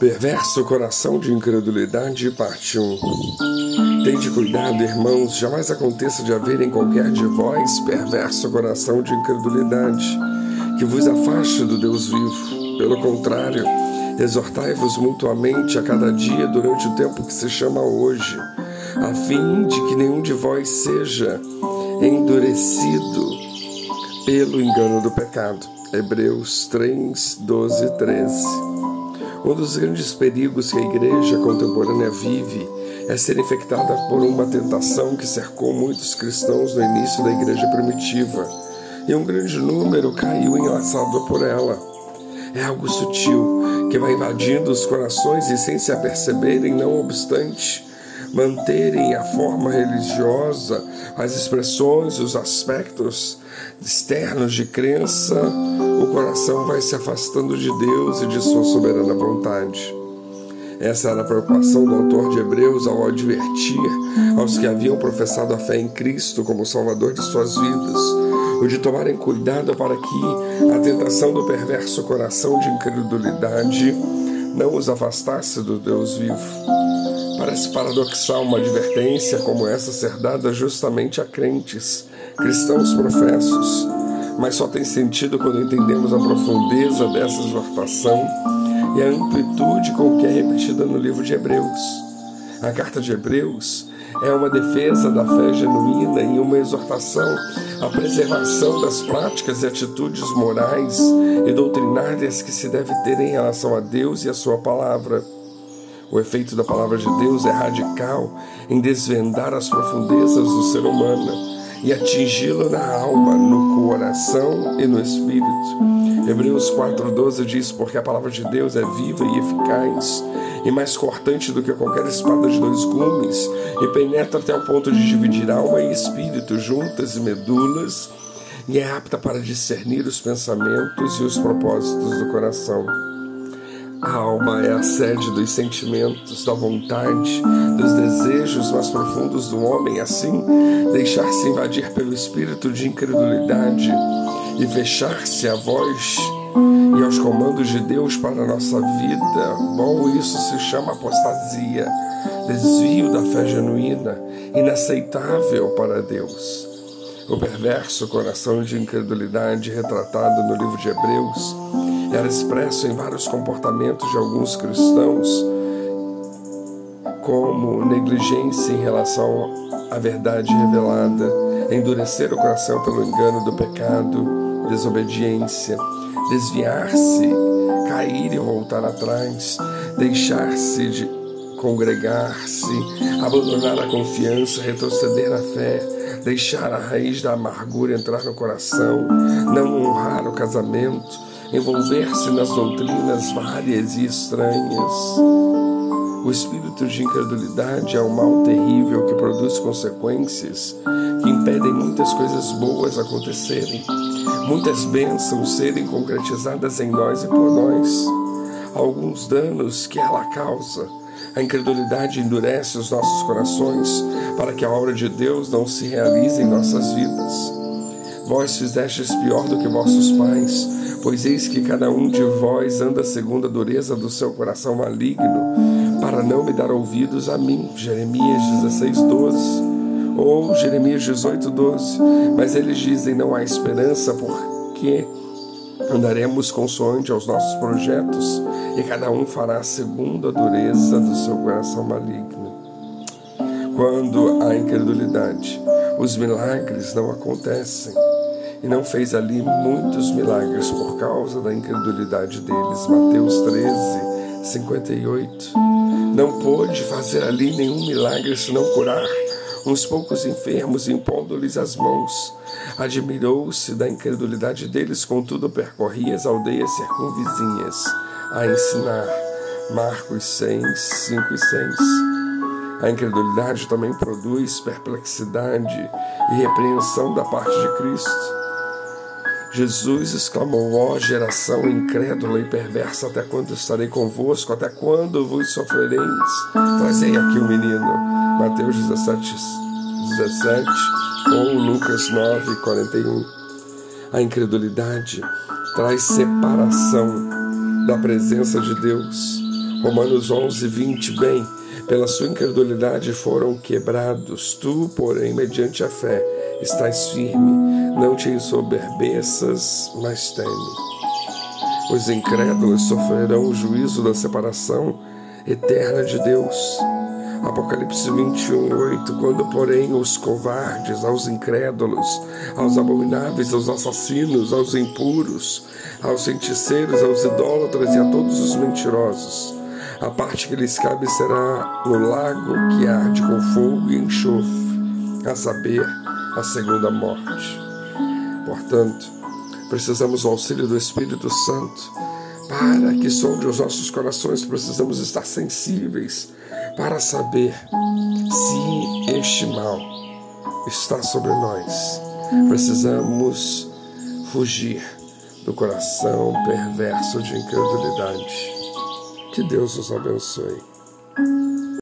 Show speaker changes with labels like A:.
A: Perverso coração de incredulidade, parte 1. Tende cuidado, irmãos, jamais aconteça de haver em qualquer de vós perverso coração de incredulidade, que vos afaste do Deus vivo. Pelo contrário, exortai-vos mutuamente a cada dia durante o tempo que se chama hoje, a fim de que nenhum de vós seja endurecido pelo engano do pecado. Hebreus 3, 12 e 13. Um dos grandes perigos que a igreja contemporânea vive é ser infectada por uma tentação que cercou muitos cristãos no início da igreja primitiva, e um grande número caiu enlaçado por ela. É algo sutil que vai invadindo os corações e, sem se aperceberem, não obstante, manterem a forma religiosa, as expressões, os aspectos externos de crença, o coração vai se afastando de Deus e de sua soberana vontade. Essa era a preocupação do autor de Hebreus ao advertir aos que haviam professado a fé em Cristo como Salvador de suas vidas, o de tomarem cuidado para que a tentação do perverso coração de incredulidade não os afastasse do Deus vivo. Parece paradoxal uma advertência como essa ser dada justamente a crentes, cristãos professos, mas só tem sentido quando entendemos a profundeza dessa exortação e a amplitude com que é repetida no livro de Hebreus. A carta de Hebreus é uma defesa da fé genuína e uma exortação à preservação das práticas e atitudes morais e doutrinárias que se deve ter em relação a Deus e a Sua palavra. O efeito da palavra de Deus é radical em desvendar as profundezas do ser humano e atingi-lo na alma, no coração e no espírito. Hebreus 4,12 diz: Porque a palavra de Deus é viva e eficaz, e mais cortante do que qualquer espada de dois gumes, e penetra até o ponto de dividir alma e espírito, juntas e medulas, e é apta para discernir os pensamentos e os propósitos do coração. A alma é a sede dos sentimentos, da vontade, dos desejos mais profundos do homem, assim, deixar-se invadir pelo espírito de incredulidade e fechar-se à voz e aos comandos de Deus para a nossa vida. Bom, isso se chama apostasia, desvio da fé genuína, inaceitável para Deus. O perverso coração de incredulidade retratado no livro de Hebreus era expresso em vários comportamentos de alguns cristãos, como negligência em relação à verdade revelada, endurecer o coração pelo engano do pecado, desobediência, desviar-se, cair e voltar atrás, deixar-se de congregar-se, abandonar a confiança, retroceder na fé, deixar a raiz da amargura entrar no coração, não honrar o casamento, envolver-se nas doutrinas várias e estranhas. O espírito de incredulidade é um mal terrível que produz consequências que impedem muitas coisas boas acontecerem, muitas bênçãos serem concretizadas em nós e por nós. Alguns danos que ela causa. A incredulidade endurece os nossos corações para que a obra de Deus não se realize em nossas vidas. Vós fizestes pior do que vossos pais, pois eis que cada um de vós anda segundo a dureza do seu coração maligno, para não me dar ouvidos a mim. Jeremias 16, 12. Ou Jeremias 18, 12. Mas eles dizem: não há esperança, porque andaremos consoante aos nossos projetos, e cada um fará segundo a dureza do seu coração maligno. Quando há incredulidade, os milagres não acontecem e não fez ali muitos milagres por causa da incredulidade deles. Mateus 13, 58. Não pôde fazer ali nenhum milagre senão curar uns poucos enfermos, impondo-lhes as mãos. Admirou-se da incredulidade deles, contudo percorria as aldeias circunvizinhas a ensinar. Marcos 6, 5 e 6. A incredulidade também produz perplexidade e repreensão da parte de Cristo. Jesus exclamou: Ó oh, geração incrédula e perversa, até quando estarei convosco? Até quando vos sofrereis? Trazei aqui o menino. Mateus 17, 17 ou Lucas 9, 41. A incredulidade traz separação da presença de Deus. Romanos 11, 20. Bem, pela sua incredulidade foram quebrados. Tu, porém, mediante a fé, estás firme. Não te ensoberbeças, mas teme. Os incrédulos sofrerão o juízo da separação eterna de Deus. Apocalipse 21, 8. Quando, porém, os covardes, aos incrédulos, aos abomináveis, aos assassinos, aos impuros, aos feiticeiros, aos idólatras e a todos os mentirosos, a parte que lhes cabe será no lago que arde com fogo e enxofre, a saber, a segunda morte. Portanto, precisamos do auxílio do Espírito Santo para que sonde os nossos corações, precisamos estar sensíveis para saber se este mal está sobre nós. Precisamos fugir do coração perverso de incredulidade. Que Deus os abençoe.